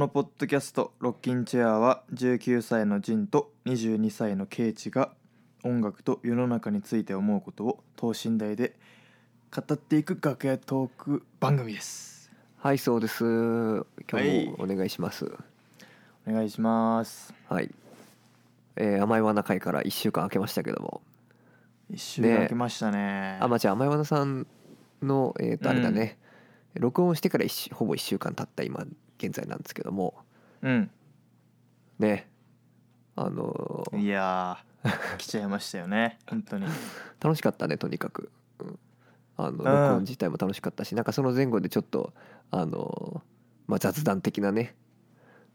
のポッドキャスト「ロッキンチェア」は19歳のジンと22歳のケイチが音楽と世の中について思うことを等身大で語っていく楽屋トーク番組です。はいそうです。今はい日もお願いします。お願いします。はい、えー甘いわな会から1週間空けましたけども。一週間空けましたね。あまあじゃあ甘いわなさんのえっ、とあれだね、録音してから一週ほぼ1週間経った今現在なんですけども。うん。ね。あのー。いやー来ちゃいましたよね。本当に。楽しかったねとにかく、うん、あの録うん。音自体も楽しかったしなんかその前後でちょっとあの、まあ、雑談的なね。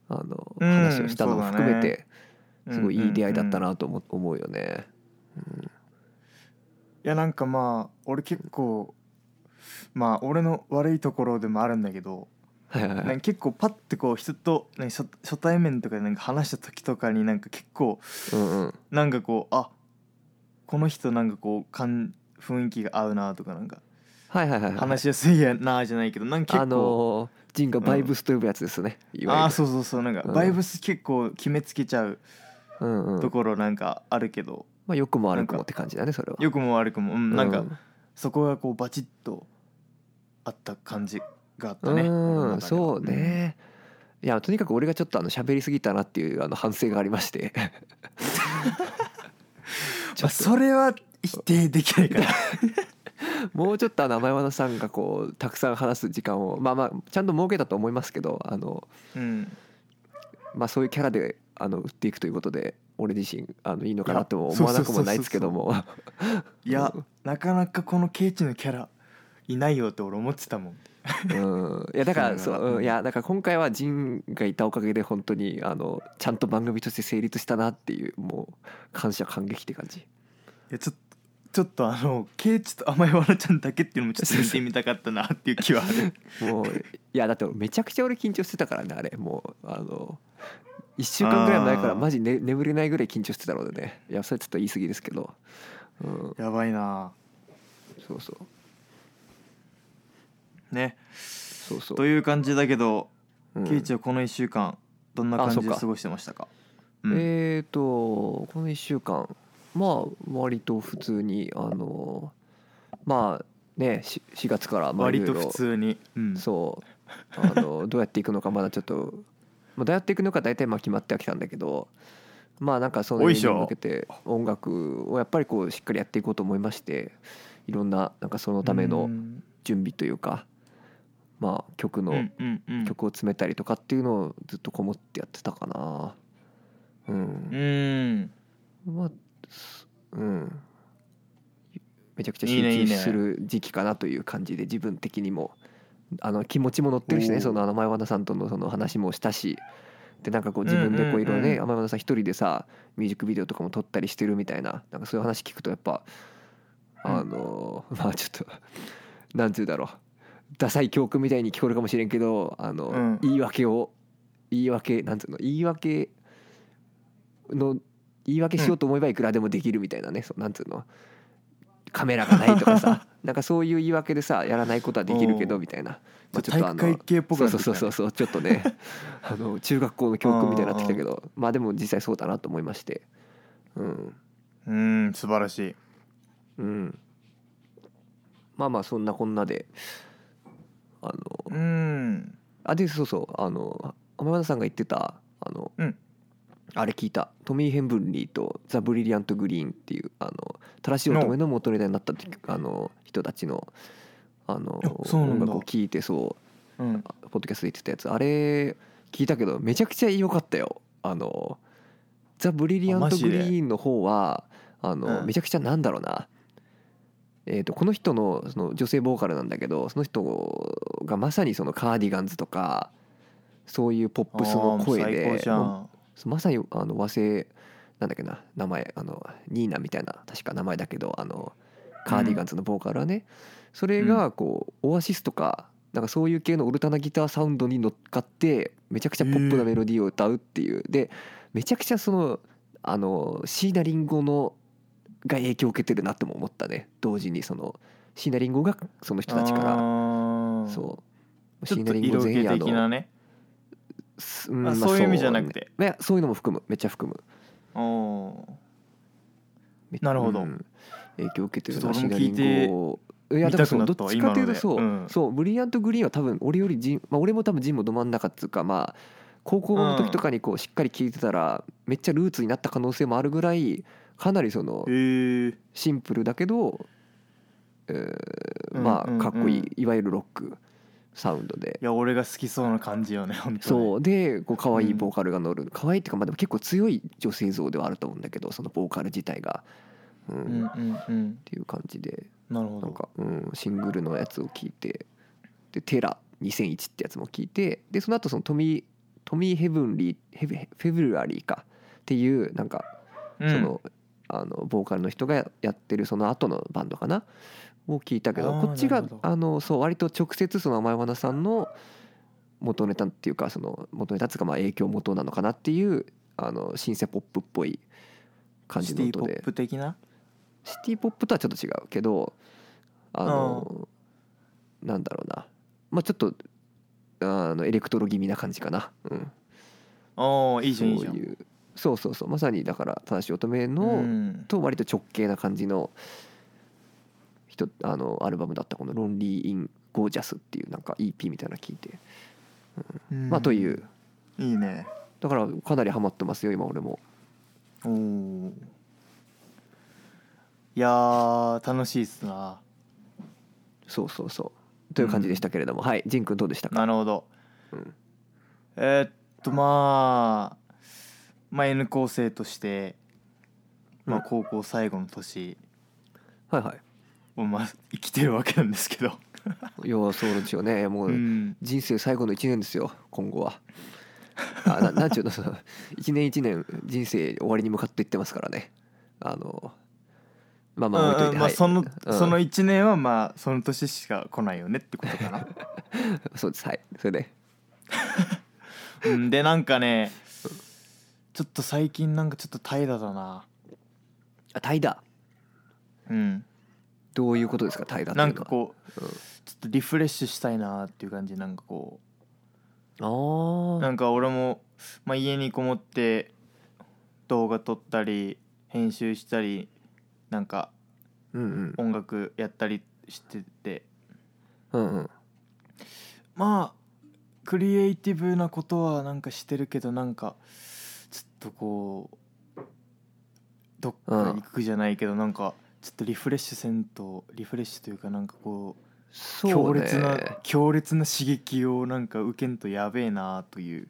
あのうん話をしたのも含めてすごいいい出会いだったうんうんうん。なと思思うよね。いやなんかまあ俺結構まあ俺の悪いところでもあるんだけどはいはいはい。なんか結構パッてこう人となんか初初対面とかでなんか話した時とかになんか結構うんうん。なんかこうあこの人なんかこうかん雰囲気が合うなとかなんかはいはいはいはい。話しやすいやなじゃないけどなんか結構、あのージンがバイブスと呼ぶやつですね、いわゆる。ああそうそうそうなんかうん。バイブス結構決めつけちゃううんうん。ところなんかあるけど、まあ良くも悪くもって感じだねそれは。良くも悪くも、うん、なんかうそこがこうバチッとあった感じがあったねうん。そうね、いやとにかく俺がちょっとあの喋りすぎたなっていうあの反省がありまして。まあ、それは否定できないから。もうちょっとあの甘山さんがこうたくさん話す時間をまあまあちゃんと設けたと思いますけどあの、うん。まあ、そういうキャラであの売っていくということで俺自身あのいいのかなとも思わなくもないですけども。いやなかなかこのケイチのキャラいないよって俺思ってたもんうん。いやだからそう、うんうん、いやだから今回はジンがいたおかげで本当にあのちゃんと番組として成立したなっていうもう感謝感激って感じ。いやちょっとちょっとあのケイチと甘いわなちゃんだけっていうのもちょっと見てみたかったなっていう気はある。もういやだってめちゃくちゃ俺緊張してたからねあれもうあの1週間ぐらい前からマジ、ね、眠れないぐらい緊張してたのでねいやそれちょっと言い過ぎですけど、うん、やばいな。そうそうね。そうそう。という感じだけど、うん。ケイチはこの1週間どんな感じで過ごしてましたか？うん。えーとこの1週間まあ割と普通にあのまあね 4, 4月からまあ割と普通に、うん、そう。あの どうやっていくのかまだちょっと、まあ、どうやっていくのか大体まあ決まってはきたんだけどまあなんかそのに向けて音楽をやっぱりこうしっかりやっていこうと思いましていろんななんかそのためうのん。準備というかまあ曲の曲を詰めたりとかっていうのをずっとこもってやってたかな。うん。うん。まあすうん。めちゃくちゃ集中する時期かなという感じで自分的にも。あの気持ちも乗ってるしねその前和田さんとのその話もしたし。でなんかこう自分でこういろいろね天和田さん一人でさミュージックビデオとかも撮ったりしてるみたいな。なんかそういう話聞くとやっぱあの まあちょっとなんて言うだろうダサい教訓みたいに聞こえるかもしれんけどあの、うん。言い訳を言い訳なんていうの言い訳の言い訳しようと思えばいくらでもできるみたいなね、そうなんつうのカメラがないとかさ なんかそういう言い訳でさやらないことはできるけどみたいな、ちょっと体育会系っぽくそうそうそうそうちょっとね あの中学校の教訓みたいになってきたけどまあでも実際そうだなと思いまして。うん。うん素晴らしい。うん。まあまあそんなこんなであのうん。あでそうそうあの天山さんが言ってたあの、うん。あれ聞いた。トミー・ヘンブンリーとザ・ブリリアント・グリーンっていうあの正しい乙女の元ネタになったあの人たちのあの音楽を聞いてそううん。ポッドキャストで言ってたやつ。あれ聞いたけどめちゃくちゃ良かったよ。あのザ・ブリリアント・グリーンの方はあの、うん。めちゃくちゃなんだろうなえー、とこの人のその女性ボーカルなんだけどその人がまさにそのカーディガンズとかそういうポップスの声でまさにあの和製なんだっけな名前あのニーナみたいな確か名前だけどあのカーディガンズのボーカルはね、それがこうオアシスとかなんかそういう系のオルタナギターサウンドに乗っかってめちゃくちゃポップなメロディーを歌うっていう。でめちゃくちゃそのあの椎名林檎のが影響を受けてるなとも思ったね。同時にその椎名林檎がその人たちから。らそう。ちょっと椎名林檎前夜のね。すうんまあそういう意味じゃなくて。そうね。そういうのも含む。めっちゃ含む。なるほど。うん。影響を受けてるなシナリンゴいやでもそうどっちかっていうと今そう、そうブリリアントグリーンは多分俺よりジン、まあ、俺も多分ジンもど真ん中っつうかまあ高校の時とかにこうしっかり聞いてたらめっちゃルーツになった可能性もあるぐらいかなりそのシンプルだけど、えーまうんうんうん。あかっこいい。いわゆるロック。サウンドで。いや俺が好きそうな感じよね本当にそう。でこう可愛いボーカルが乗る。可愛いっていうかまあでも結構強い女性像ではあると思うんだけどそのボーカル自体が、うん。っうんうんうん。ていう感じで。なるほど。なんか、うん、シングルのやつを聞いて。で「テラ2001」ってやつも聞いて。でその後そのトミートミー・ヘブンリーヘブフェブラリーか。っていうなんかうん。その,、あのボーカルの人がやってるその後のバンドかな？を聞いたけどこっちがあのそう割と直接その甘い花さんの元ネタっていうかその元ネタっていうかまあ影響元なのかなっていうあのシンセポップっぽい感じシティポッの音でプ的な？シティポップとはちょっと違うけどあのなんだろうな。まあちょっとあのエレクトロ気味な感じかな、うん、おーいいじゃんいいじゃんそうそうそうまさにだから正しい乙女の、うん。と割と直系な感じの人あのアルバムだったこの「 Lonely in Gorgeous」っていうなんか EP みたいなの聞いて。まあという。いいね。だからかなりハマってますよ今俺も。おおいやー楽しいっすな。そうそうそう。という感じでしたけれども、はいジン君どうでしたか？なるほど、うん。えーっとまあまあ N 構成として、まあ、うん。高校最後の年はいはい。をまあ生きてるわけなんですけど、いやそうですよね。もう、うん、人生最後の1年ですよ今後は。あな なんちゅうのその1年1年人生終わりに向かっていってますからね。あのまあまあ置いといて、うんまあ、はい。その、うん。その1年はまあその年しか来ないよねってことかな。そうですはい。それで。うんでなんかねちょっと最近なんかちょっと怠惰だな。あ怠惰？うん。どういうことですか怠惰っていうのはなんかこううん。ちょっとリフレッシュしたいなっていう感じなんかこああうなんか俺も、まあ、家にこもって動画撮ったり編集したりなんかうんうん。音楽やったりしてて。うんうん。まあクリエイティブなことはなんかしてるけどなんかとこうどっか行くじゃないけどなんかちょっとリフレッシュせんとリフレッシュというかなんかこうそう強ね烈な強烈な刺激をなんか受けんとやべえなという。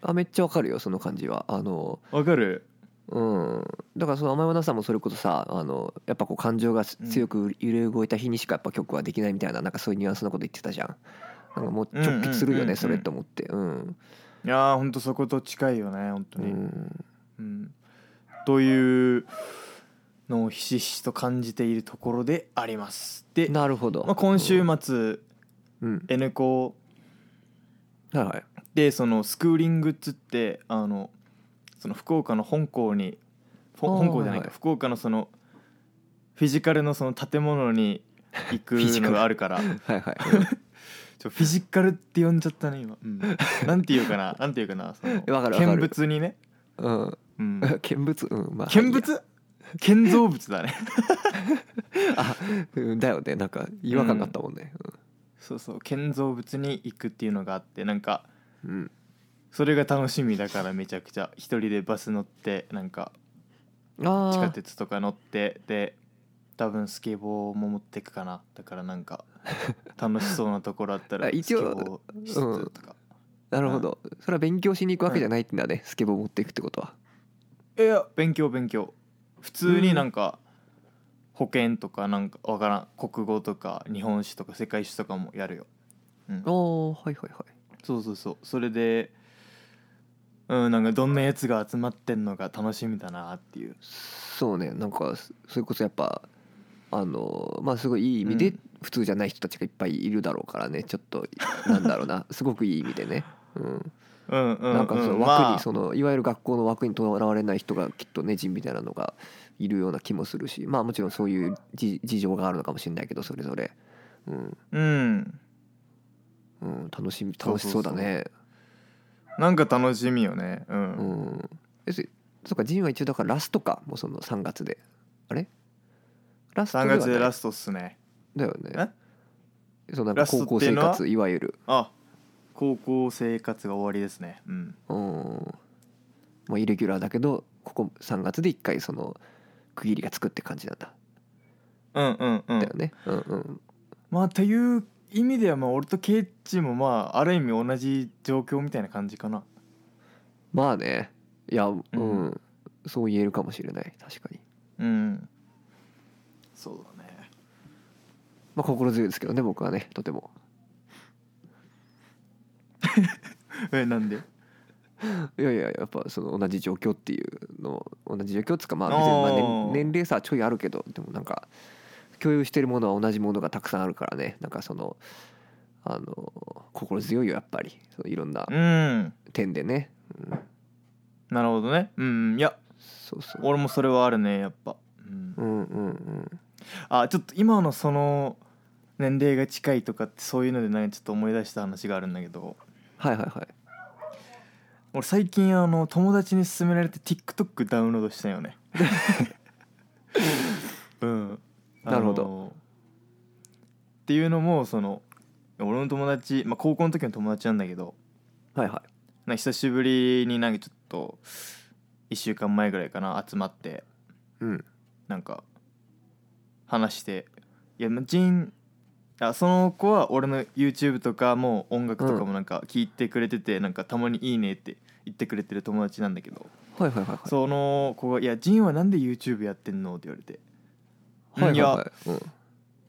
あめっちゃわかるよその感じは。あのわかる？うん。だからその甘い花さんもそれこそさあのやっぱこう感情が強く揺れ動いた日にしかやっぱ曲はできないみたいななんかそういうニュアンスのこと言ってたじゃん。なんかもう直結するようんうんうんうんねそれって思って。うんいやーほんとそこと近いよね本当うに、ん。うん。というのをひしひしと感じているところであります。で、なるほど。まあ、今週末うん。N 校はいはい。でそのスクーリングっつってあのその福岡の本校に本校じゃないか、はいはい。福岡のそのフィジカルのその建物に行くのがあるから。はいはいフィジカルって呼んじゃったね今、うん、なんていうかな？なんていうかな？そのわかるわかる。見物にね、うん。うん、見物？うんまあ。見物？建造物だね。あうんだよね。なんか違和感があったもんね。そうそう。建造物に行くっていうのがあってなんかうん。うんそれが楽しみだからめちゃくちゃ一人でバス乗ってなんかあ地下あ鉄とか乗ってで多分スケボーも持ってくかな。だからなんか 楽しそうなところあったらあ一応スケボーしつつとか、なるほど。それは勉強しに行くわけじゃないんだねスケボー持っていくってことは。いや勉強勉強。普通になんか保険とかなんかわからん。国語とか日本史とか世界史とかもやるよ、うん。あ、あはいはいはい。そうそうそう。それでうんなんかどんなやつが集まってんのが楽しみだなっていう。そうね。なんかそそれこそやっぱあのまあすごいいい意味でうん普通じゃない人たちがいっぱいいるだろうからね。ちょっとなんだろうな。すごくいい意味でね、うん、うんうん、うん、なんかその枠に、まあ。そのいわゆる学校の枠にとらわれない人がきっとね人みたいなのがいるような気もするし。まあもちろんそういう事事情があるのかもしれないけどそれぞれ、うん。うん。うん、楽しみそう楽しそうだね。なんか楽しみよね。ううん。んえそそっかジンは一応だからラストか。もうその3月で。あれ？ラスト3ではない。月でラストっすねだよね。そうなんかラスト高校生っていうのは？活いわゆる。あ高校生活が終わりですね。うん。うん。まあイレギュラーだけどここ3月で1回その区切りがつくって感じなんだ、うんうんうん。だよね。うんうん。まあという意味ではまあ俺とケイチもまあある意味同じ状況みたいな感じかな。まあね。いやうん、うん。そう言えるかもしれない。確かに。うん。そうだねまあ心強いですけどね僕はねとても。えなんで？いやいややっぱその同じ状況っていうの同じ状況っつうかまあ別にまあ年年齢差はちょいあるけどでもなんか共有してるものは同じものがたくさんあるからねなんかそのあの心強いよやっぱり。そういろんなうん。点でね、うん、なるほどね。うんうん。いやそうそう。俺もそれはあるねやっぱ、うん。う、んうんうん。あちょっと今のその年齢が近いとかってそういうのでねちょっと思い出した話があるんだけど。はいはいはい。俺最近あの友達に勧められて TikTok ダウンロードしたよね。うん。なるほど。っていうのもその俺の友達、まあ、高校の時の友達なんだけど。はいはい。なんか久しぶりになんかちょっと1週間前ぐらいかな集まって。うん。なんか話して。いやまあジンあその子は俺の YouTube とかも音楽とかもなんか聞いてくれてて、なんかたまに「いいね」って言ってくれてる友達なんだけど、はいはいはいはい。その子が「いやジンはなんで YouTube やってんの?」って言われて。はいはいい。やはいうん。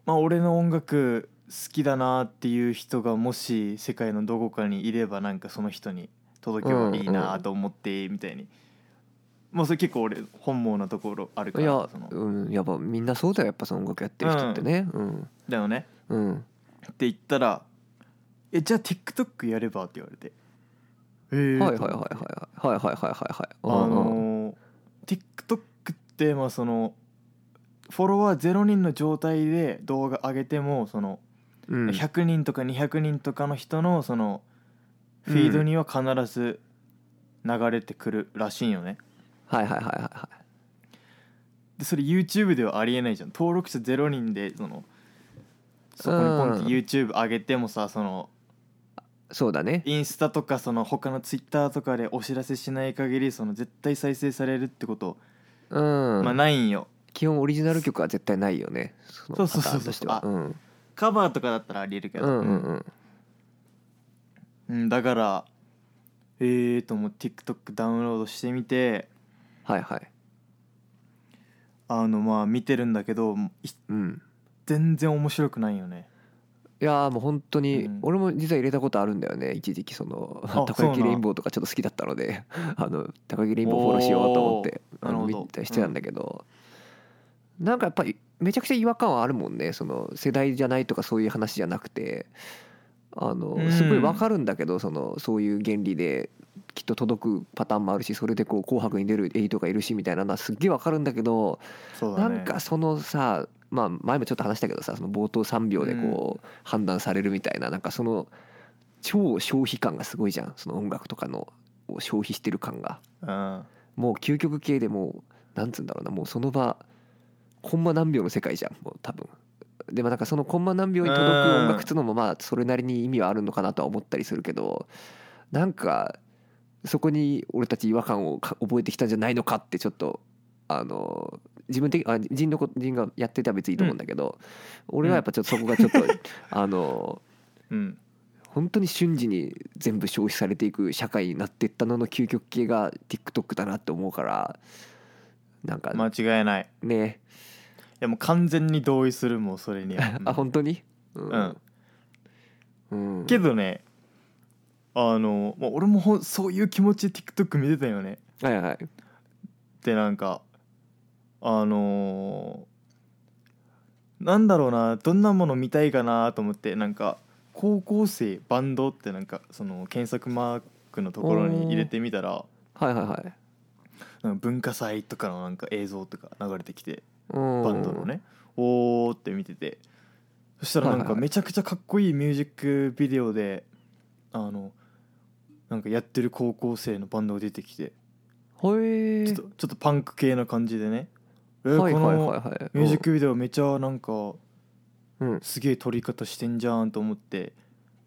まあ俺の音楽好きだなっていう人がもし世界のどこかにいればなんかその人に届けばいいなと思ってみたいに、まあそれ結構俺本望なところあるかいやらその。うんやっぱみんなそうだよやっぱその音楽やってる人ってね。うん。だよねうん。って言ったら「えじゃあ TikTok やれば?」って言われて「えー。はいはいはいはいはい。はいはいはいはいあのー TikTok ってまあそのフォロワー0人の状態で動画上げてもそのうん。100人とか200人とかの人のそのフィードには必ず流れてくるらしいんよね。はいはいはいはいはい。でそれ YouTube ではありえないじゃん。登録者0人でそのそこにポンってうん。YouTube 上げてもさそのそうだね。インスタとかその他のツイッターとかでお知らせしない限りその絶対再生されるってこと、うん。まあないんよ。基本オリジナル曲は絶対ないよね。そうそうそうそう。うん。カバーとかだったらありえるけど、うんうんうん。うんだからええー、と思って TikTok ダウンロードしてみてはいはい。あのまあ見てるんだけどいうん全然面白くないよね。いやーもう本当に、うん。俺も実は入れたことあるんだよね。一時期そのあたこ焼きそうなんレインボーとかちょっと好きだったので。あの。たこ焼きレインボーフォローしようと思ってあの見たりしてたんだけど、なんかやっぱりめちゃくちゃ違和感はあるもんね。その世代じゃないとかそういう話じゃなくて。あのうん。すごいわかるんだけどそのそういう原理できっと届くパターンもあるしそれでこう「紅白」に出るエイトがいるしみたいなのはすっげえわかるんだけど。ね。なんかそのさまあ前もちょっと話したけどさその冒頭3秒でこう判断されるみたいななんかその超消費感がすごいじゃん。その音楽とかのを消費してる感が。うん。もう究極系でもうなんつうんだろうなもうその場コンマ何秒の世界じゃんもう多分。でもなんかそのコンマ何秒に届く音楽っつうのもまあそれなりに意味はあるのかなとは思ったりするけどなんかそこに俺たち違和感をか覚えてきたんじゃないのかってちょっとあの自分的あ人のこ人がやってては別にいいと思うんだけど、俺はやっぱちょっとそこがちょっと、あのうん。本当に瞬時に全部消費されていく社会になっていったのの究極系が TikTok だなって思うからなんか間違いない。いね、やもう完全に同意するもうそれには。あ本当に？ううん。うん。けどねあの、まあ、俺もほんそういう気持ちで TikTok 見てたよね。はいはい。でなんかあのーなんだろうなどんなもの見たいかなと思ってなんか高校生バンドってなんかその検索マークのところに入れてみたらはいはいはい。なんか文化祭とかのなんか映像とか流れてきてババンドのねおーって見ててそしたらなんかめちゃくちゃかっこいいミュージックビデオであのなんかやってる高校生のバンドが出てきてちょっとちょっとパンク系な感じでねえはいはいはいこのはいミュージックビデオめちゃなんかうん。すげえ撮り方してんじゃんと思って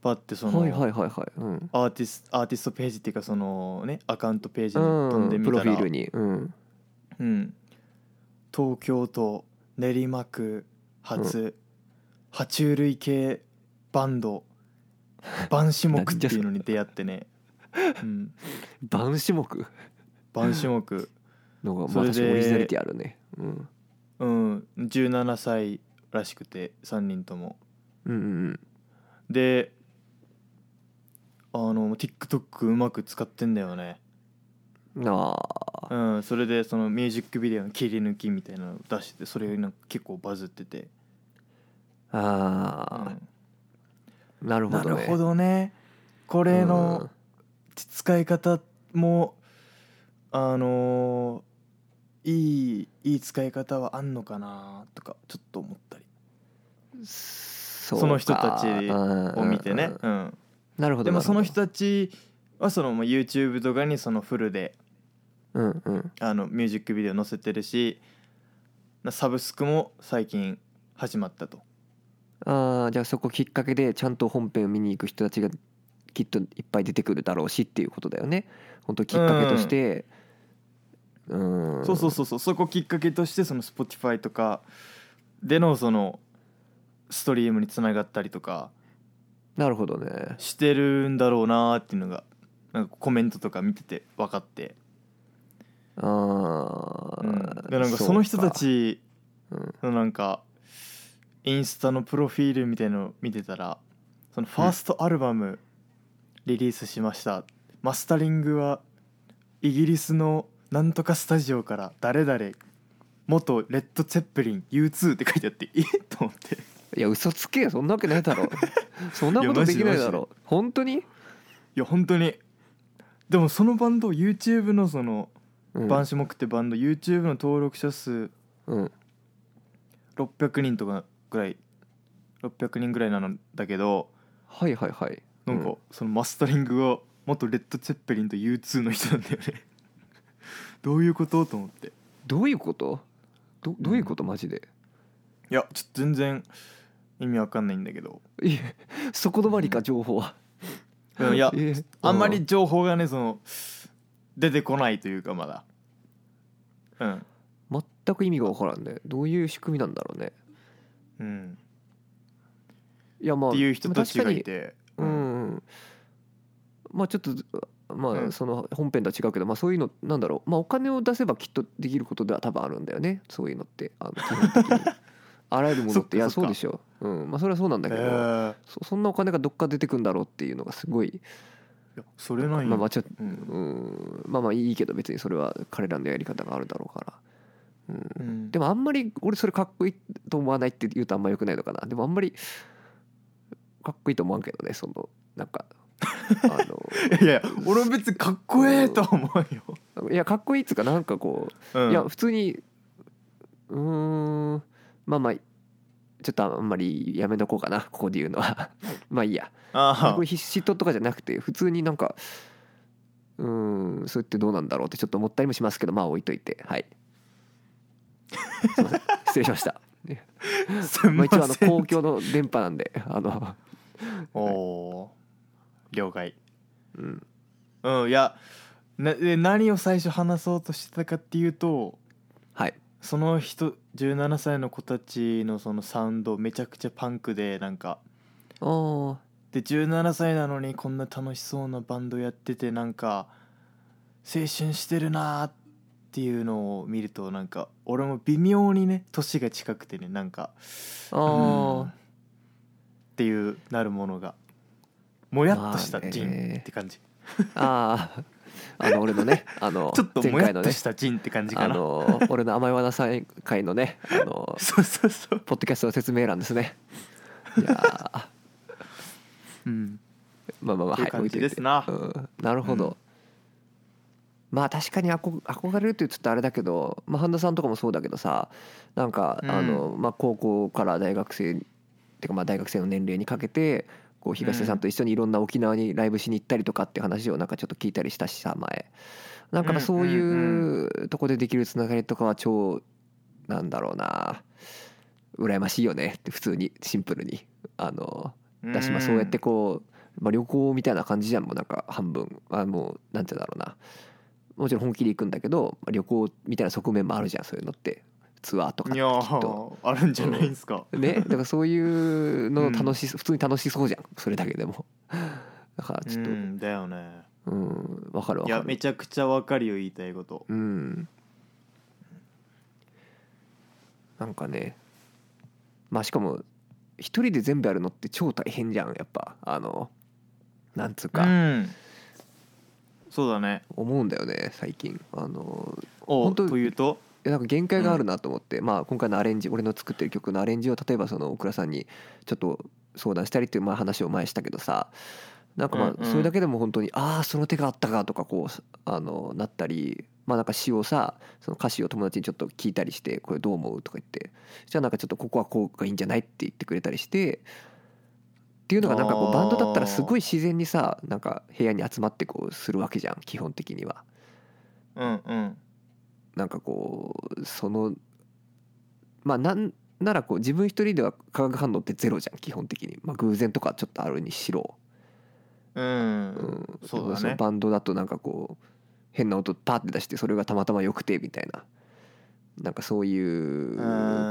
パッてそのはいはいはいはい。うん。アーティスアーティストページっていうかそのねアカウントページにうん。飛んでみたら。プロフィールに。うん。うん、東京都練馬区初、爬虫類系バンドバンシモクっていうのに出会ってね、うん、バン種目バンシモク、のがまあそれで確かにオリジナリティあるねうん。うん、17歳らしくて3人とも。うんうんであの TikTok うまく使ってんだよね。うんああ。うん、それでそのミュージックビデオの切り抜きみたいなのを出してそれなんか結構バズってて、ああ。うん。なるほどね。なるほどね。これの使い方もあのーいいいい使い方はあんのかなとかちょっと思ったり。うんそその人たちをを見てね、うん、なるほどでもその人たたちはそのまあ YouTube とかにそのフルでうんうん。あのミュージックビデオ載せてるしサブスクも最近始まったと。ああじゃあそこきっかけでちゃんと本編を見に行く人たちがきっといっぱい出てくるだろうしっていうことだよね。本当きっかけとして。うんそうそうそうそう。そこきっかけとしてその Spotify とかでのそのストリームにつながったりとかなるほどね。してるんだろうなーっていうのがなんかコメントとか見てて分かって、ああ、うん、でなんかその人たちうん。のなんかインスタのプロフィールみたいのを見てたらそのファーストアルバムリリースしました、マスタリングはイギリスのなんとかスタジオから誰々元レッド・ツェッペリン U2 って書いてあってえ？っ と思って。いや嘘つけよそんなわけないだろ。そんなことできないだろ。本当に、いや本当に。でもそのバンド YouTube のそのうん、バンシモクってバンド YouTube の登録者数うん。600人とかぐらい600人ぐらいなんだけどはいはいはい。なんかそのマスタリングが元レッド・ツェッペリンと U2 の人なんだよねどういうこと？と思って。どういうこと？どどういうこと？マジで？いやちょっと全然意味わかんないんだけど。いえそこ止まりか情報は。うんいやえあんまり情報がねその出てこないというかまだ。うん。全く意味がわからんね。どういう仕組みなんだろうね。うん。いやまあっていう人たちがいでても確かにうんまあちょっとまうん。あその本編とは違うけどまあそういうのなんだろう。まあお金を出せばきっとできることでは多分あるんだよね。そういうのって。あの基本的に。あらゆるものって。いやそうでしょ。うん。まあそれはそうなんだへけどえそそんなお金がどっから出てくんだろうっていうのがすごい。いやそれなんよ。まあまあちょうん。うん。まあまあいいけど別にそれは彼らのやり方があるだろうから、うん、うん。でもあんまり俺それかっこいいと思わないって言うとあんまよくないのかな。でもあんまりかっこいいと思わんけどねそのなんかあ いやいや俺は別にかっこええとは思うよ、の いやかっこいいっつうかなんかこう、うん、いや普通にうーんまあまあちょっとあんまりやめとこうかなここで言うのは。まあいいや。あこれ嫉妬とかじゃなくて普通になんかうーんそれってどうなんだろうってちょっと思ったりもしますけどまあ置いといてはい。すいません。失礼しました。あすん。まあ一応あのません公共の電波なんであの。おおー了解。うん。うんいやなで何を最初話そうとしてたかっていうとはい。その人17歳の子たちのそのサウンドめちゃくちゃパンクでなんか。あー。で17歳なのにこんな楽しそうなバンドやっててなんか青春してるなーっていうのを見るとなんか俺も微妙にね年が近くてねなんか。あうん。っーていうなるものがもやっとしたジンって感じ、あー。あの俺のねあの ちょっともやっと前回のねしたジンって感じかあな、の俺の甘い罠祭会のねあの そうそうそう。ポッドキャストの説明欄ですね。いやー。うん。まあまあまあっていう感じですな。うん、なるほど、うん。まあ確かに憧憧れるって言っとあれだけど、まあ、半田さんとかもそうだけどさなんか、うん。あのまあ、高校から大学生っていうかまあ大学生の年齢にかけてこう東出さんと一緒にいろんな沖縄にライブしに行ったりとかって話をなんかちょっと聞いたりしたしさ前。なんかまあそういうとこでできるつながりとかは超なんだろうな。羨ましいよねって普通にシンプルに。あのだしまあそうやってこう、まあ、旅行みたいな感じじゃんもうなんか半分。あもうなんて言うんだろうな。もちろん本気で行くんだけどまあ旅行みたいな側面もあるじゃんそういうのってツアーとかあるんじゃないですか、ねだからそういうの楽し、普通に楽しそうじゃん。それだけでも。だからちょっと。うんだよね。うんわかるわいかる。やめちゃくちゃわかるよ言いたいこと。うん。なんかねまあしかも一人で全部やるのって超大変じゃんやっぱ。あのなんつううか、ん。そうだね。思うんだよね最近。あのお本当というと？なんか限界があるなと思って、まあ今回のアレンジ俺の作ってる曲のアレンジを例えばその大倉さんにちょっと相談したりっていうまあ話を前にしたけどさなんかまうんうん。あそれだけでも本当にああその手があったかとかこうあのなったりまあなんか詩をさその歌詞を友達にちょっと聞いたりしてこれどう思うとか言ってじゃあなんかちょっとここはこうがいいんじゃないって言ってくれたりしてっていうのがなんかこうバンドだったらすごい自然にさなんか部屋に集まってこうするわけじゃん基本的には。うんうんなんかこうそのまあなんならこう自分一人では化学反応ってゼロじゃん基本的に、まあ、偶然とかちょっとあるにしろ、うん、うん。そうだね。のバンドだとなんかこう変な音パーって出してそれがたまたま良くてみたいな。なんかそういう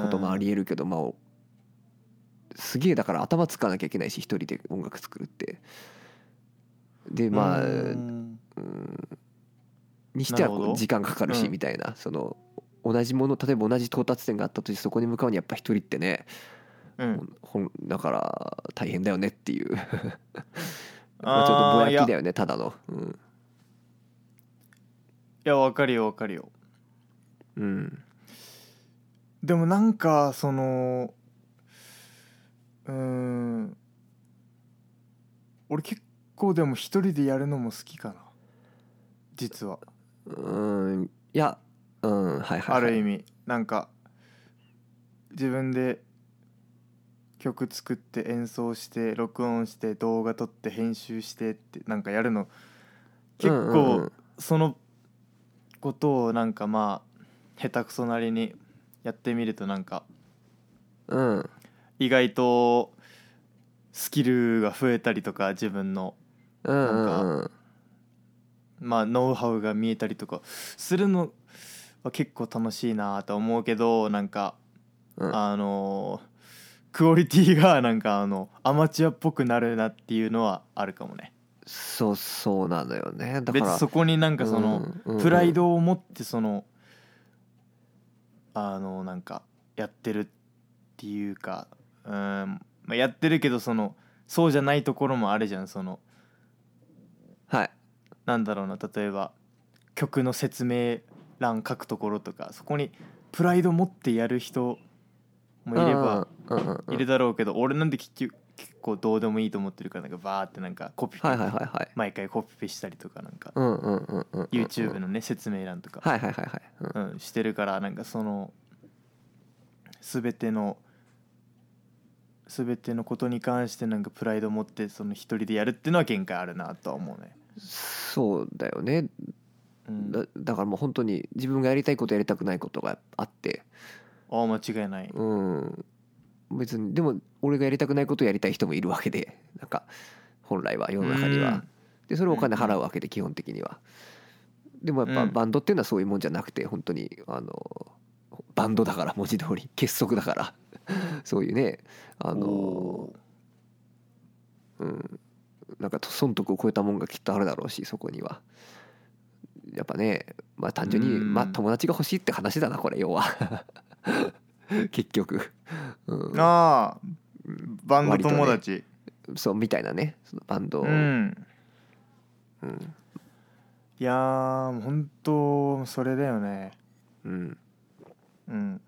こともありえるけどまあすげえだから頭使わなきゃいけないし一人で音楽作るって。でまあうんにしてはこう時間かかるしうん。みたいな。その同じもの例えば同じ到達点があったとしてそこに向かうにやっぱ一人ってねうん。だから大変だよねっていう。まあちょっとぼやきだよねただの。うん、いやわかるよわかるよ。うん、でもなんかそのうーん。俺結構でも一人でやるのも好きかな。実はうんいやうんはいはい、はい、ある意味なんか自分で曲作って演奏して録音して動画撮って編集してってなんかやるの結構んそのことをなんかまあ下手くそなりにやってみるとなんかうん。意外とスキルが増えたりとか自分の。うんうんうんまあノウハウが見えたりとかするのは結構楽しいなと思うけどなんかうん。あのークオリティがなんかあのアマチュアっぽくなるなっていうのはあるかもね。そうそうなのよね。だから別にそこになんかそのうんうんプライドを持ってそのあのなんかやってるっていうかうん、まあ、やってるけどそのそうじゃないところもあるじゃん。そのはいなんだろうな例えば曲の説明欄書くところとかそこにプライド持ってやる人もいればいるだろうけど俺なんで結局結構どうでもいいと思ってるからなんかバーってなんかコピペ、はいはいはいはい。毎回コピペしたりとかなんか YouTube のね説明欄とか、はいはいはいはい。うん。うん、してるからなんかその全ての全てのことに関してなんかプライドを持ってその一人でやるっていうのは限界あるなとは思うね、そうだよね。うん、だだからもう本当に自分がやりたいことやりたくないことがあって。ああ間違いない。うん。別にでも俺がやりたくないことをやりたい人もいるわけで。なんか本来は世の中には。うん。でそれをお金払うわけで基本的には。でもやっぱうん。バンドっていうのはそういうもんじゃなくて本当にあのバンドだから文字通り。結束だから。そういうねあのうんなんか損得を超えたもんがきっとあるだろうしそこには。やっぱねまあ単純にうん。まあ友達が欲しいって話だなこれ要は。結局、うん、ああバンド友達、そうみたいなねそのバンド、うん。うん。いやーもう本当それだよね。うん。うん。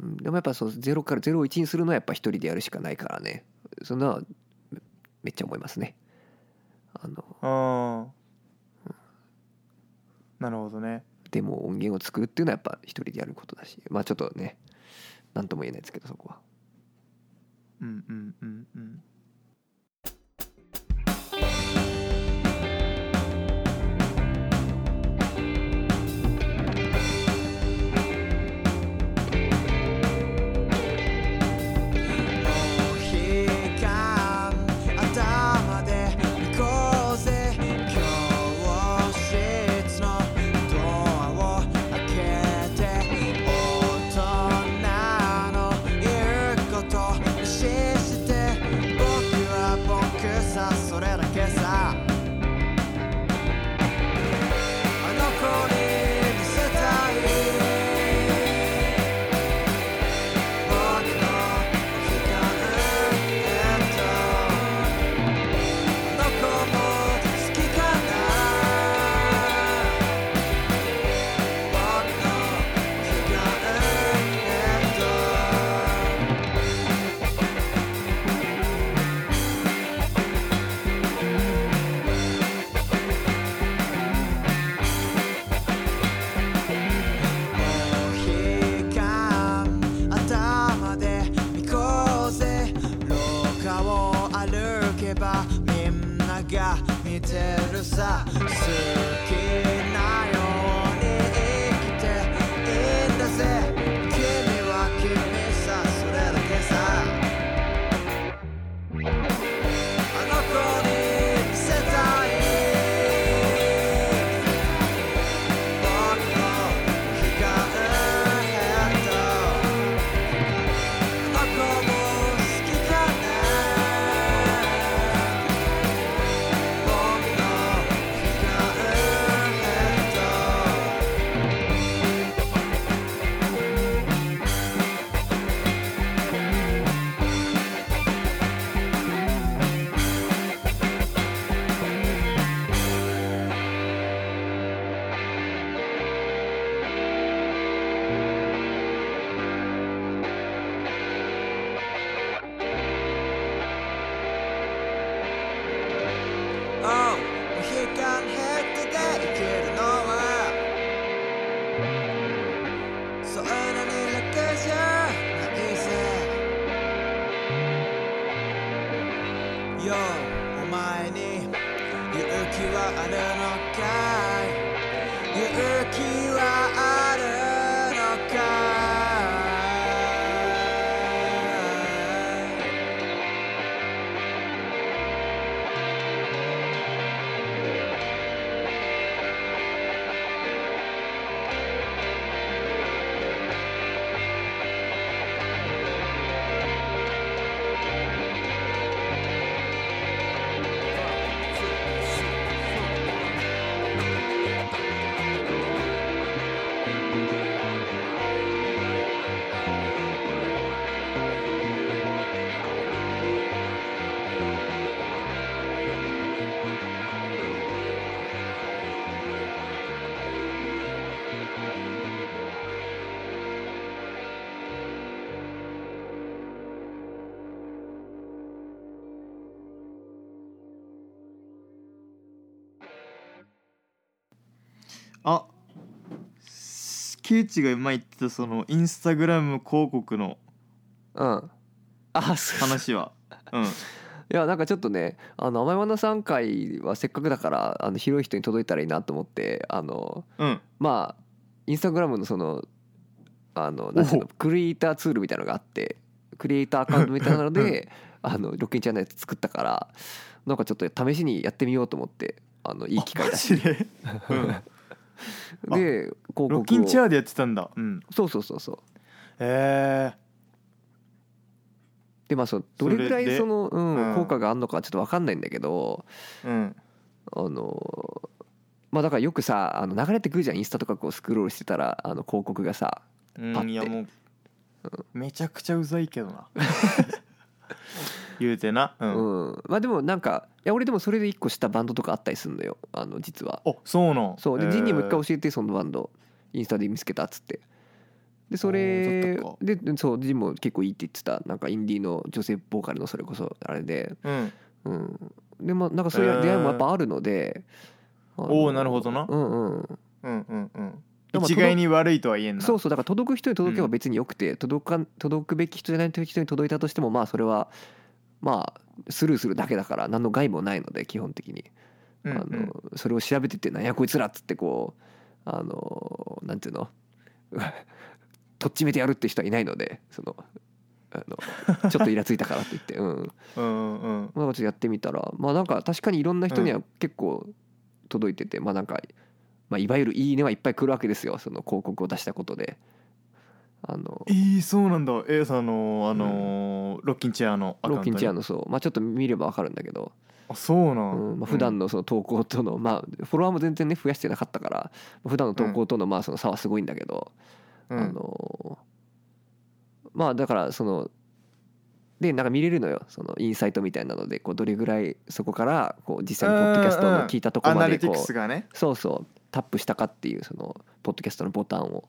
うん。でもやっぱそうゼロからゼロを1にするのはやっぱ一人でやるしかないからね。そんなめめっちゃ思いますね。あのああなるほどね。でも音源を作るっていうのはやっぱ一人でやることだしまあちょっとね何とも言えないですけどそこは。うんうんうんうん sanitaire, ça ケイチが前言ってたそのインスタグラム広告のうん。あそう。話は。うん。いやなんかちょっとねあの甘いもの3回はせっかくだからあの広い人に届いたらいいなと思ってあのうん。まあインスタグラムのそのあのなんていうのクリエイターツールみたいなのがあってクリエイターアカウントみたいなのであのロッキンチャンネル作ったからなんかちょっと試しにやってみようと思ってあのいい機会だしあマジで、うん、で広告を。ロッキンチェアでやってたんだ。うん。そうそうそうそう。へえでまあそうどれぐらいその、うんうん。効果があるのかちょっと分かんないんだけどうん。あのまあだからよくさあの流れてくるじゃんインスタとかこうスクロールしてたらあの広告がさうパッて。んいやもうめちゃくちゃうざいけどな 言うてな。う、うん。ん、まあでもなんかいや俺でもそれで一個したバンドとかあったりするのよ。あの実は。あそうなん。そう。でジンにも一回教えてそのバンド。インスタで見つけたっつって。でそあーれだったか。でそうジンも結構いいって言ってた。なんかインディーの女性ボーカルのそれこそあれで。うん。うん。でまあなんかそういう出会いもやっぱあるので、あのおおなるほどな。うんうん。うんうんうん。でも一概に悪いとは言えんな。そうそう。だから届く人に届けば別によくて、届かん届くべき人じゃない人に届いたとしてもまあそれはまあスルーするだけだから何の害もないので基本的に、うんうん。あのそれを調べてって「なんやこいつら」っつってこうあのなんていうの？とっちめてやるって人はいないのでそのあのちょっとイラついたからって言って。うん。うんうんうん。まあちょっとやってみたらまあなんか確かにいろんな人には結構届いてて、まあなんか、まあ、いわゆる「いいね」はいっぱい来るわけですよその広告を出したことで。あのえー、そうなんだ。えー、さあのあのーロッキンチェアのロッキンチェアのそう。まあちょっと見れば分かるんだけど、あそうなん、うん。まあ普段のその投稿とのまあフォロワーも全然ね増やしてなかったから普段の投稿とのまあその差はすごいんだけど、うん。あのまあだからそのでなんか見れるのよ。そのインサイトみたいなのでこうどれぐらいそこからこう実際にポッドキャストの聞いたとこアナリティまでこうね、そうそうタップしたかっていうそのポッドキャストのボタンを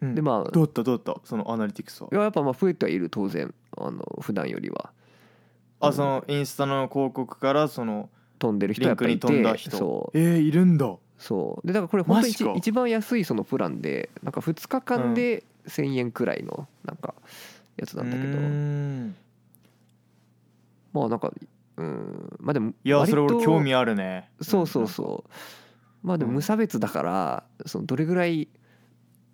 うん。でまあどうだった？どうだった？そのアナリティクスは。いややっぱまあ増えてはいる当然。あの普段よりは。あそのインスタの広告からその飛んでる人はやっぱりいて人。そう。えー、いるんだ。そう。でだからこれ本当に一一番安いそのプランでなんか2日間で1,000円くらいのなんかやつなんだけど。うーん。まあなんかうん。まあでもいやそれ俺興味あるね。そうそうそう。まあでも無差別だからそのどれぐらい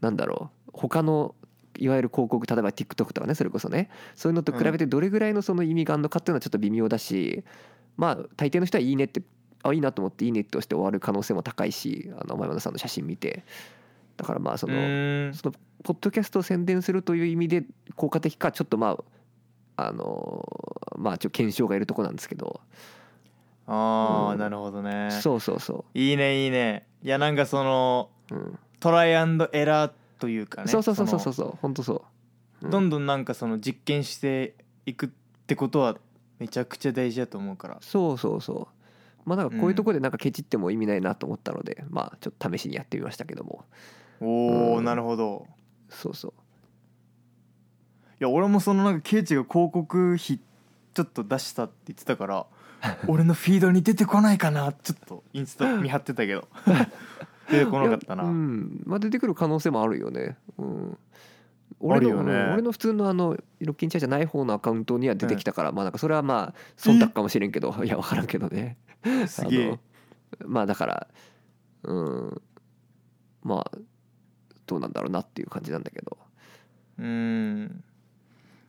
なんだろう。他のいわゆる広告例えば TikTok とかねそれこそね。そういうのと比べてどれぐらいのその意味があるのかっていうのはちょっと微妙だしまあ大抵の人はいいねってあいいなと思っていいねって押して終わる可能性も高いしあの前山さんの写真見て。だからまあそのそのポッドキャストを宣伝するという意味で効果的かちょっとまああのまあちょっと検証がいるとこなんですけど。ああ、うん。ななるほどね。そうそうそいいねいいね。いやなんかそのう、うん、トライアンドエラーというかねそうそうそうそうそう。そ本当そう、のどんどんなんかその実験していくってことはめちゃくちゃ大事だと思うから。そうそうそう。まあなんかこういうところでなんかケチっても意味ないなと思ったので、まあちょっと試しにやってみましたけども。おお、うん。なるほど。そうそう。いや俺もそのなんかケイチが広告費ちょっと出したって言ってたから 俺のフィードに出てこないかなちょっとインスタ見張ってたけど出てこなかったな。うん。まあ出てくる可能性もあるよね。うん。俺のね。うん。俺の普通のあのロッキンチャーじゃない方のアカウントには出てきたから、まあなんかそれはまあ忖度かもしれんけどいや分からんけどね。すげえ。まあだからうん。まあどうなんだろうなっていう感じなんだけど。うーん。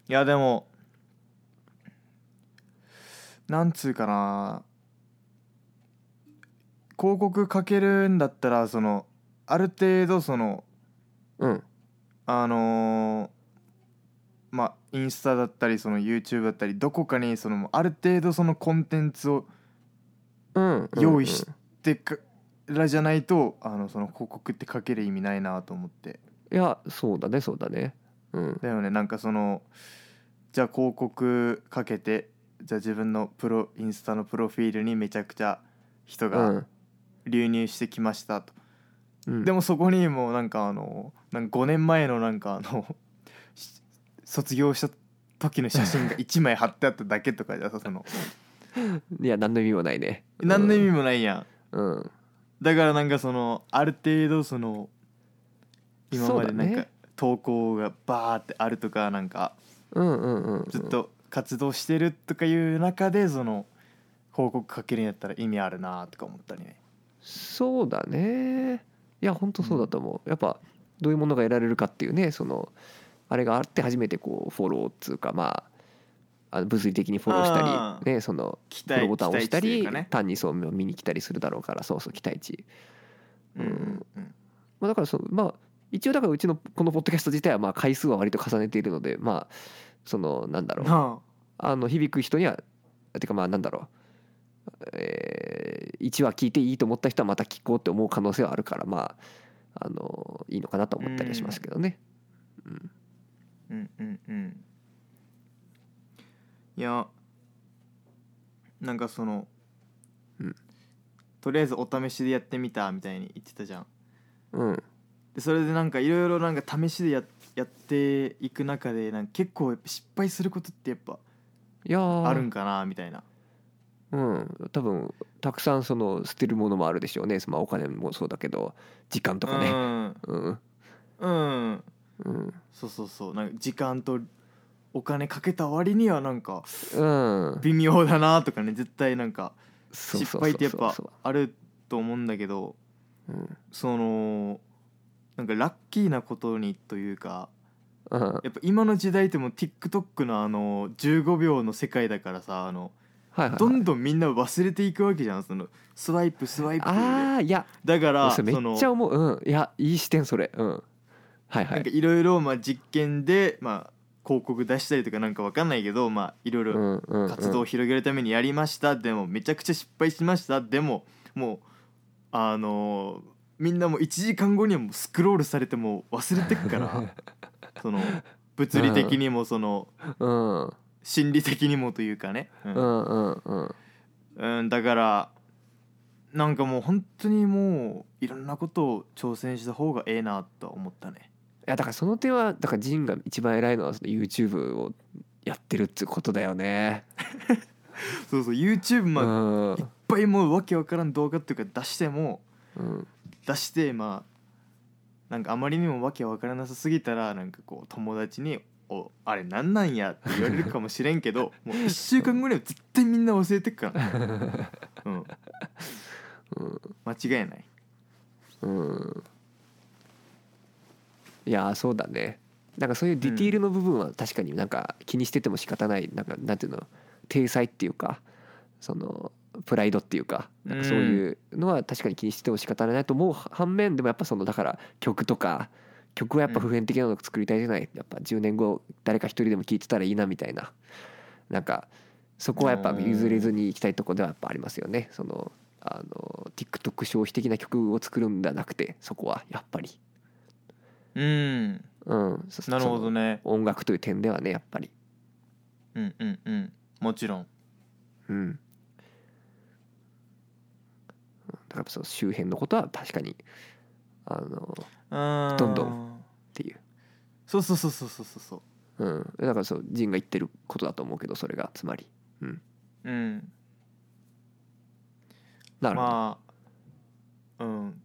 いやでもなんつうかな広告かけるんだったらそのある程度そのうん。あのーまあインスタだったりその YouTube だったりどこかにそのある程度そのコンテンツをうん用意してからじゃないとあのその広告ってかける意味ないなと思って。いやそうだねそうだね。うん。だよね。なんかそのじゃあ広告かけてじゃあ自分のプロインスタのプロフィールにめちゃくちゃ人うがん流入してきましたと、うん。でもそこにもうなんかあのなんか5年前のなんかあのし卒業した時の写真が 1枚貼ってあっただけとかじゃさその。いや何の意味もないね。何の意味もないやん。うん。だからなんかそのある程度その今までなんか投稿がバーってあるとかなんかうんうんうんうん。ずっと活動してるとかいう中でその広告かけるんやったら意味あるなとか思ったりねそうだね。いや本当そうだと思う。やっぱどういうものが得られるかっていうねそのあれがあって初めてこうフォローっつうかまああの物理的にフォローしたありねそのフォローボタンを押したりね。単にそう見に来たりするだろうからそうそう期待値うんまあだからそのまあ一応だからうちのこのポッドキャスト自体はまあ回数は割と重ねているのでまあそのなんだろう。なあの響く人にはてかまあなんだろう、えー、1話聞いていいと思った人はまた聞こうって思う可能性はあるからまああのいいのかなと思ったりはしますけどね。うん。うんうんうん。いやなんかその、うん。とりあえずお試しでやってみたみたいに言ってたじゃん。うん。でそれでなんかいろいろなんか試しでややっていく中でなんか結構やっぱ失敗することってやっぱあるんかなみたいなうん。多分たくさんその捨てるものもあるでしょうね、まあ、お金もそうだけど時間とかね。うん。うん。うん。うん。そうそうそう。なんか時間とお金かけた割にはなんかうん。微妙だなとかね。絶対なんか失敗ってやっぱあると思うんだけどうん。そのなんかラッキーなことにというかうん。やっぱ今の時代ってもう TikTok のあの15秒の世界だからさあのはいはいはい。どんどんみんな忘れていくわけじゃん。そのスワイプスワイプで。ああいや。だからそれめっちゃ思う。うん。いやいい視点それ。うん。はいはなんかいいろいろまあ実験でまあ広告出したりとかなんかわかんないけどまあいろいろうんうんうん。活動を広げるためにやりました。でもめちゃくちゃ失敗しました。でももうあのーみんなもう1時間後にはもうスクロールされてもう忘れてっから。その物理的にもそのうん心理的にもというかね、ううんんうんうん。うんだからなんかもう本当にもういろんなことを挑戦した方がええなとは思ったね。いやだからその点はだからジンが一番偉いのはその YouTube をやってるってことだよね。そうそう YouTube うまあ、ん。いっぱいもうわけわからん動画っていうか出してもうん。出してまあなんかあまりにもわけわからなさすぎたらなんかこう友達に「おあれなんなんや」って言われるかもしれんけど もう1週間後には絶対みんな忘れてっから、うん、間違いない。うん。いやそうだね。なんかそういうディティールの部分は確かになんか気にしてても仕方ない。なんかなんていうの？体裁っていうかそのプライドっていうかなんかそういうのは確かに気にしてても仕方ないと思う反面でもやっぱそのだから曲とか曲はやっぱ普遍的なのを作りたいじゃない？やっぱ10年後誰か一人でも聴いてたらいいなみたいな。なんかそこはやっぱ譲れずに行きたいところではやっぱありますよね。そのあの TikTok 消費的な曲を作るんではなくてそこはやっぱり。うん。うん。そなるほどね。音楽という点ではねやっぱり。うんうんうん。もちろん。うん。だからその周辺のことは確かにあのっどどんどん。ていうそう。そうそうそうそうそうそう。うん。だからそうジンが言ってることだと思うけどそれが。つまり。うん。うん。なるほど、まあうん。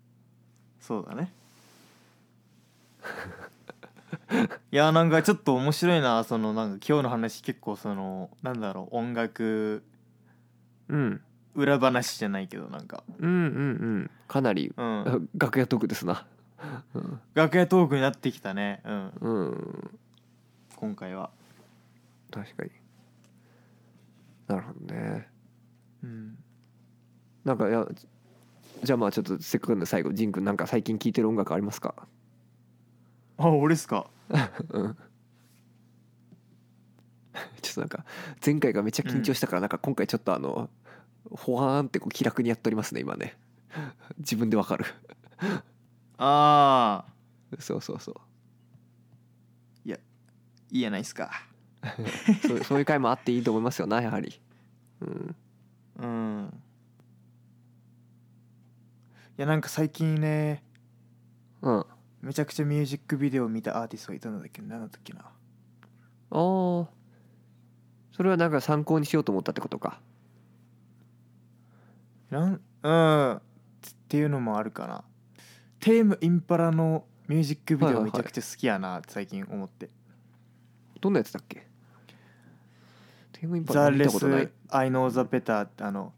そうだね。いやなんかちょっと面白いなそのなんか今日の話結構そのなんだろう音楽うん裏話じゃないけどなんか。うんうんうん。かなりうん。楽屋トークですな。うん楽屋トークになってきたね。うん。うん。今回は。確かに。なるほどね。うん。なんかいやじゃあまあちょっとせっかくなんで最後仁君なんか最近聴いてる音楽ありますか？あ俺っすか？うん。ちょっとなんか前回がめっちゃ緊張したからなんか今回ちょっとあのほわーんってこう気楽にやっておりますね今ね。自分でわかる。ああそうそうそう。いいやないっすか。そうそういう回もあっていいと思いますよなやはり。うん。うん。いやなんか最近ねうん。あめちゃくちゃミュージックビデオを見たアーティストがいたんだっけど何だったっけな。あー。それはなんか参考にしようと思ったってことかなんうんっていうのもあるかな。 Tame Impala のミュージックビデオめちゃくちゃ好きやなって最近思って。どんなやつだっけ？ Tame Impala、The Less 見たことない、I know the better」ってあの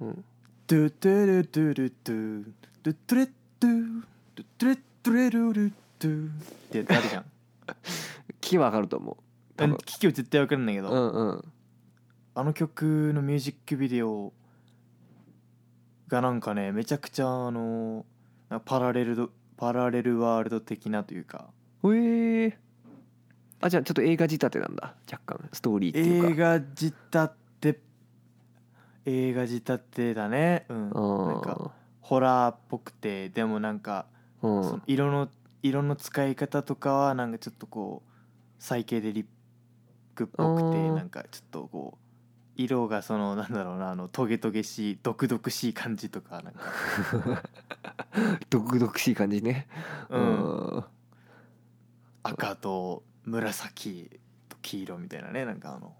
うん、「ドゥトゥルトゥルトゥドゥトゥレットゥドゥトゥレットゥレルルトゥ」ってやつあるじゃん気はわかると思う多分聞きは絶対わかるんだけど、うんうんあの曲のミュージックビデオがなんかねめちゃくちゃあのパラレルドパラレルワールド的なというか。へえ。あじゃあちょっと映画仕立てなんだ。若干ストーリーっていうか。映画仕立て映画仕立てだね。うん。なんかホラーっぽくてでもなんかうん。その色の色の使い方とかはなんかちょっとこうサイケデリックっぽくてなんかちょっとこう色がその なんだろうなあのトゲトゲしい毒々しい感じとかなんか。毒々しい感じね。うん。赤と紫と黄色みたいなねなんかあの。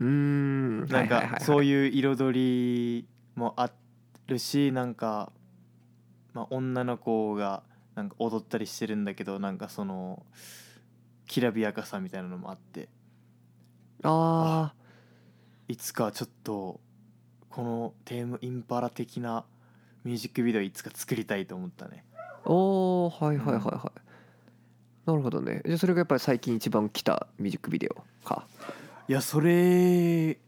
うん。なんかそういう彩りもあるしなんか、まあ、女の子がなんか踊ったりしてるんだけどなんかそのきらびやかさみたいなのもあって。あいつかちょっとこのテームインパラ的なミュージックビデオいつか作りたいと思ったね。ーおーはいはいはいはい。なるほどね。じゃあそれがやっぱり最近一番来たミュージックビデオか。いやそれ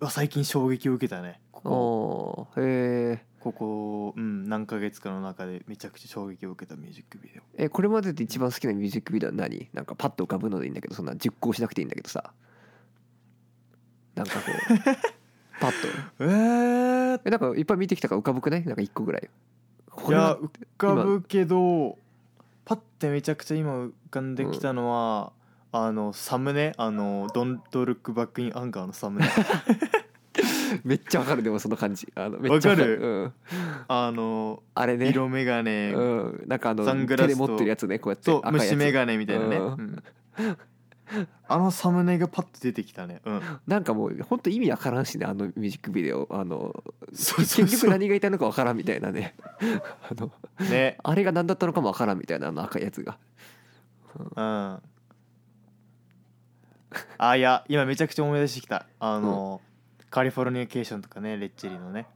は最近衝撃を受けたね。ここ。へえここ、うん、何ヶ月かの中でめちゃくちゃ衝撃を受けたミュージックビデオ。えこれまでで一番好きなミュージックビデオは何？なんかパッと浮かぶのでいいんだけどそんな熟考しなくていいんだけどさなんかこう パッと。えー、えなんかいっぱい見てきたから浮かぶくない？なんか一個ぐらい。こいや浮かぶけどパッてめちゃくちゃ今浮かんできたのは、あのサムネ？あの「ドントルックバックインアンガー」のサムネ。めっちゃわかるでもその感じ。あのめっちゃわかる。わうん、あのあれね。色眼鏡、うん、なんかあのサングラスと手で持ってるやつねこうやってと赤いやつ。虫眼鏡みたいなね、うん。うんあのサムネがパッと出てきたね。うん。なんかもう本当意味わからんしねあのミュージックビデオ。あのそうそう結そう。局何が言いたいのかわからんみたいなね。あのね。あれが何だったのかもわからんみたいなあの赤いやつが。うん。あいや今めちゃくちゃ思い出してきた。あの、カリフォルニケーションとかねレッチェリのね。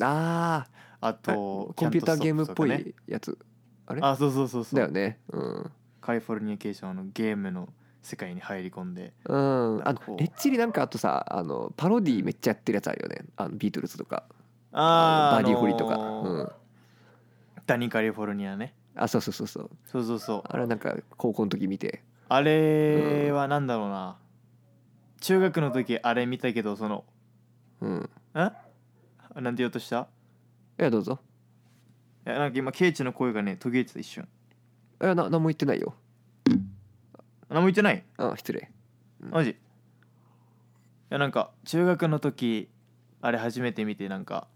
あああとコンピューターゲームっぽキャントストップとかねいやつ。あれ？あそうそうそうそう。だよね。うん。カリフォルニケーションのゲームの世界に入り込んでうん。あのレッチリなんかあとさあのパロディめっちゃやってるやつあるよね。あのビートルズとか。あバディホリとか、あのーうん、ダニカリフォルニアね。あそうそうそうそう。そうそうそう。あれなんか高校の時見て。あれはなんだろうな。中学の時あれ見たけどそのうん。んなんて言おうとした？いやどうぞ。いやなんか今ケイチの声がね途切れてた一瞬。いやな何も言ってないよ何も言ってない？あ失礼。マジ？いやなんか中学の時あれ初めて見てなんか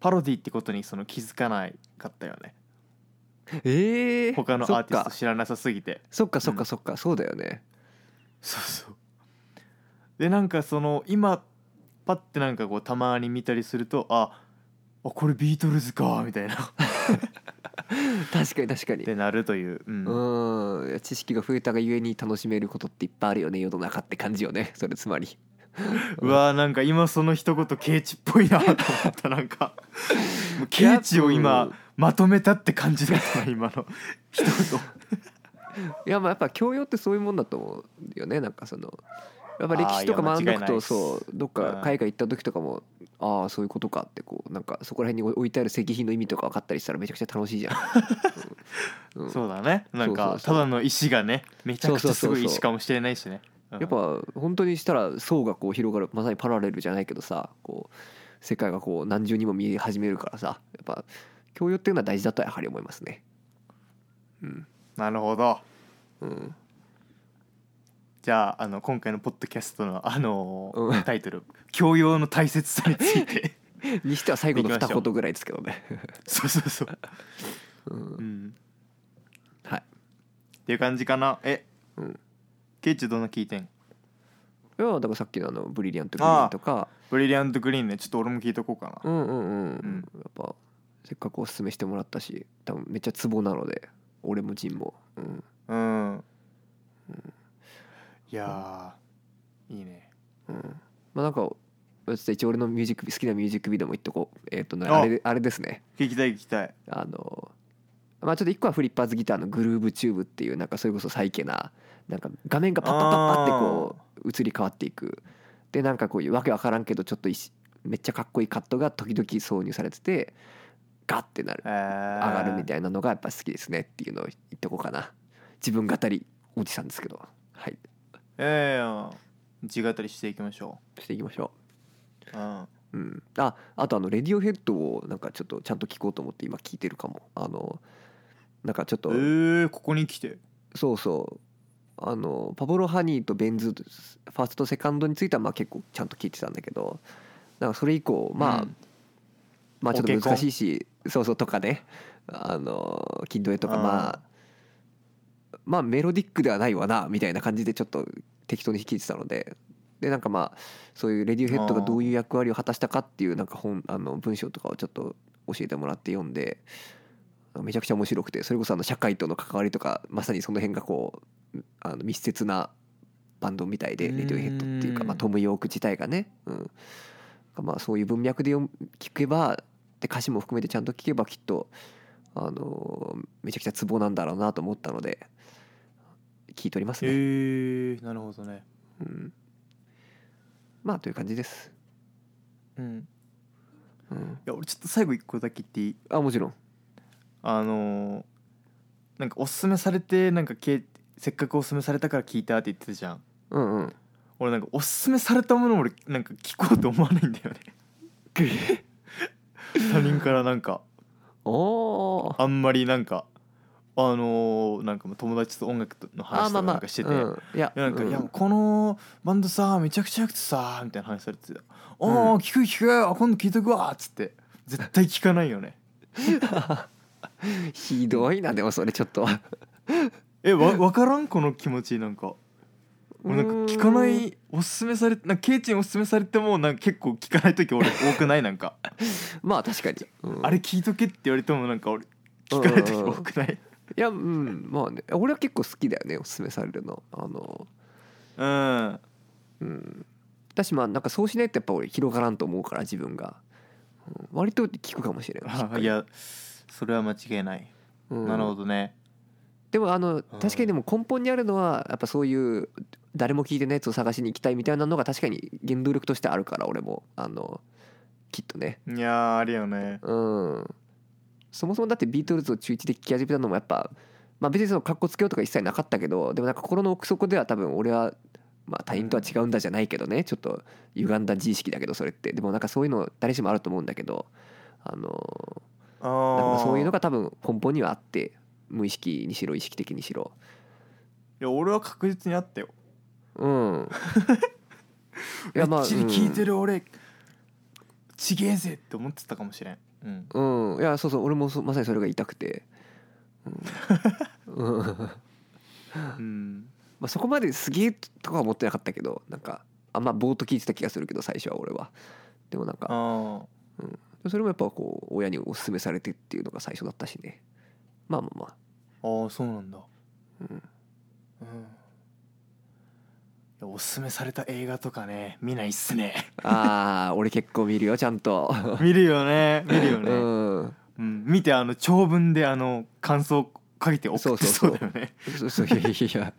パロディってことにその気づかないかったよね。ええー、他のアーティスト知らなさすぎて。そっかそっうん。かそっか、そうだよね。そうそう。でなんかその今パッてなんかこうたまに見たりするとああこれビートルズかみたいな 確かに確かに。ってなるという、うん。うん。知識が増えたがゆえに楽しめることっていっぱいあるよね世の中って感じよねそれつまり。うわーなんか今その一言ケイチっぽいなと思ったなんか。もうケイチを今うん。まとめたって感じだったな今の。一言。いやまあやっぱ教養ってそういうもんだと思うよねなんかそのやっぱ歴史とか学んどくとそうどっか海外行った時とかもああそういうことかってこうなんかそこら辺に置いてある石碑の意味とか分かったりしたらめちゃくちゃ楽しいじゃん、うん。うん。そうだね。なんかただの石がねめちゃくちゃすごい石かもしれないしね。うん。やっぱ本当にしたら層がこう広がるまさにパラレルじゃないけどさこう世界がこう何重にも見え始めるからさやっぱ教養っていうのは大事だとやはり思いますね。うん。なるほど。うんじゃああの今回のポッドキャストのあのーうん。タイトル「教養の大切さ」について。にしては最後の二言ぐらいですけどね。そうそうそう、うん。うん、はい。っていう感じかな。えうん。ケイチどんな聞いてん？いやだからさっきのあのブリリアントグリーンとか。ブリリアントグリーンね。ちょっと俺も聞いとこうかな。うんうんうん、ん。やっぱせっかくおすすめしてもらったし多分めっちゃツボなので俺もジンも、うん、うん、いやーいいね。うん。まあなんかちょっと一応俺のミュージックビ好きなミュージックビデオも言っとこう。えっ、とねああれあれですね。聞きたい聞きたい。あのまあちょっと一個はフリッパーズギターのグルーブチューブっていうなんかそれこそサイケななんか画面がパッパッパッパってこう移り変わっていく。でなんかこういうわけわからんけどちょっといしめっちゃかっこいいカットが時々挿入されててガッてなる。えー、上がるみたいなのがやっぱ好きですねっていうのを言ってこうかな。自分語りおじさんですけど。はいええ。字語りしていきましょしていきましょう。うん。ううん。ああとあのレディオヘッドをなんかちょっとちゃんと聞こうと思って今聞いてるかも。あのなんかちょっとえー、ここに来て。そうそう。あのパブロ・ハニーとベンズファーストセカンドについてはまあ結構ちゃんと聞いてたんだけど。なんかそれ以降まあ、うん。まあちょっと難しいしそうそうとかね。あの Kid A とかうんまあまあメロディックではないわなみたいな感じでちょっと適当に聞いてたので。でなんかまあそういうレディオヘッドがどういう役割を果たしたかっていうなんか本あの文章とかをちょっと教えてもらって読んでめちゃくちゃ面白くてそれこそあの社会との関わりとかまさにその辺がこうあの密接なバンドみたいでうん。レディオヘッドっていうか、まあ、トム・ヨーク自体がね、うん、まあそういう文脈で聞けばで歌詞も含めてちゃんと聞けばきっとあのめちゃくちゃツボなんだろうなと思ったので聞いておりますえね、ー、なるほどね。うん、まあという感じです、うん。うん、いや俺ちょっと最後一個だけ言っていい？あもちろん。あのーなんかおすすめされてなんかけせっかくおすすめされたから聞いたって言ってたじゃん。うんうん。俺なんかおすすめされたもの俺なんか聞こうと思わないんだよね。他人からなんか。あんまりなんかあのーなんか友達と音楽の話とかかしてて、うん、いやいやなんか、うん。いやこのバンドさめちゃくちゃよくてさみたいな話されてて「おうん。お、聞く聞くあ今度聞いとくわ」っつって。絶対聞かないよね。ひどいなでもそれちょっと。えわ分からんこの気持ちなんか。俺なんか聞かないおすすめされてなんかケイチにおすすめされてもなんか結構聞かない時俺多くない？なんか。まあ確かに、うん。あれ聞いとけって言われてもなんか俺聞かない時多くない？いやうんまあね。俺は結構好きだよねおすすめされるの。あのうん。うん。私まあなんかそうしないとやっぱ俺広がらんと思うから自分が、うん。割と聞くかもしれないいやそれは間違いない、うん。なるほどね。でもあの確かにでも根本にあるのはやっぱそういう誰も聞いてないやつを探しに行きたいみたいなのが確かに原動力としてあるから俺も。あのきっとね。いやーあるよね。うんそもそもだってビートルズを中1で聴き始めたのもやっぱまあ別にその格好つけようとか一切なかったけどでもなんか心の奥底では多分俺はまあ他人とは違うんだじゃないけどねちょっと歪んだ自意識だけどそれって。でもなんかそういうの誰しもあると思うんだけどあのあそういうのが多分根本にはあって無意識にしろ意識的にしろ。いや俺は確実にあったよ。うん。い いやまあっちり聞いてる俺、ちげえぜって思ってたかもしれんうん。うん、うん、いやそうそう俺もそまさにそれが言いたくて、うん。うん。うん。まあ、そこまですげえとかは思ってなかったけどなんかあんまぼーっと聞いてた気がするけど最初は俺は。でもなんかあそれもやっぱこう親におすすめされてっていうのが最初だったしね。まあまあまあ。ああそうなんだ。うん。うんおすすめされた映画とかね見ないっすね。あー俺結構見るよちゃんと。見るよね見るようね、ん。うん、見てあの長文であの感想書いて送ってそそうそうそううだよねそう。そういやいやいや。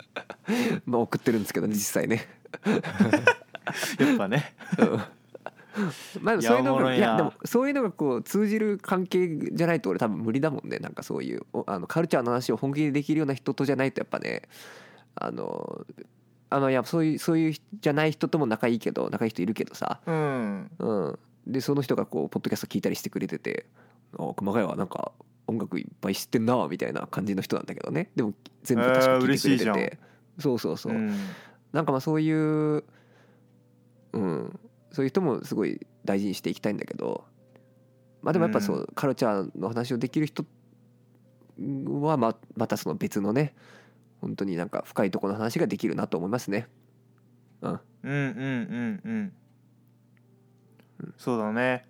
まあ送ってるんですけどね実際ね。やっぱね。うん。まあそういうのがいやでもそういうのがこう通じる関係じゃないと俺多分無理だもんね。なんかそういうおあのカルチャーの話を本気でできるような人とじゃないとやっぱねあのあのいやそういうそういう人じゃない人とも仲いいけど仲いい人いるけどさ、うん。うん、でその人がこうポッドキャスト聞いたりしてくれてて「あ熊谷はなんか音楽いっぱい知ってんな」みたいな感じの人なんだけどね。でも全部確か聞いてくれえー嬉しいてじゃん。て、そうそうそう、うん。なんかまあそういううん。そういう人もすごい大事にしていきたいんだけど。まあでもやっぱそう、うカルチャーの話をできる人はままたその別のね本当になんか深いところの話ができるなと思いますね。うん、うんうんうんうん。そうだね。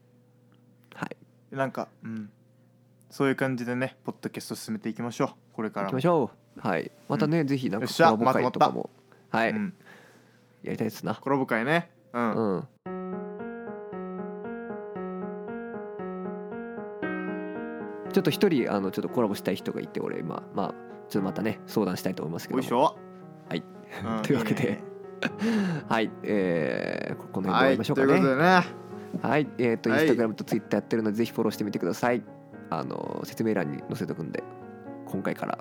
はい。なんかうん。そういう感じでねポッドキャスト進めていきましょう。これからも。行きましょう。はい。またね、ぜひなんかコラボ会とかも、はい、うん、やりたいですな。コラボ会ね。うん、うん。ちょっと一人あのちょっとコラボしたい人がいて俺今。まあちょっとまたね相談したいと思いますけどはい、うん というわけで。はい。えー、ここの辺で終わはいりましょうかね。ということでね。はい。えっ、とイはい。ンスタグラムとツイッターやってるのでぜひフォローしてみてください。あの説明欄に載せとくんで今回から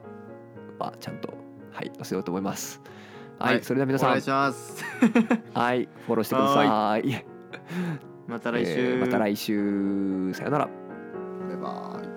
はちゃんとはい載せようと思います。はい、それでは皆さん。お願いします。はい。フォローしてください。また来週、えーまた来週。さよなら。バイバイ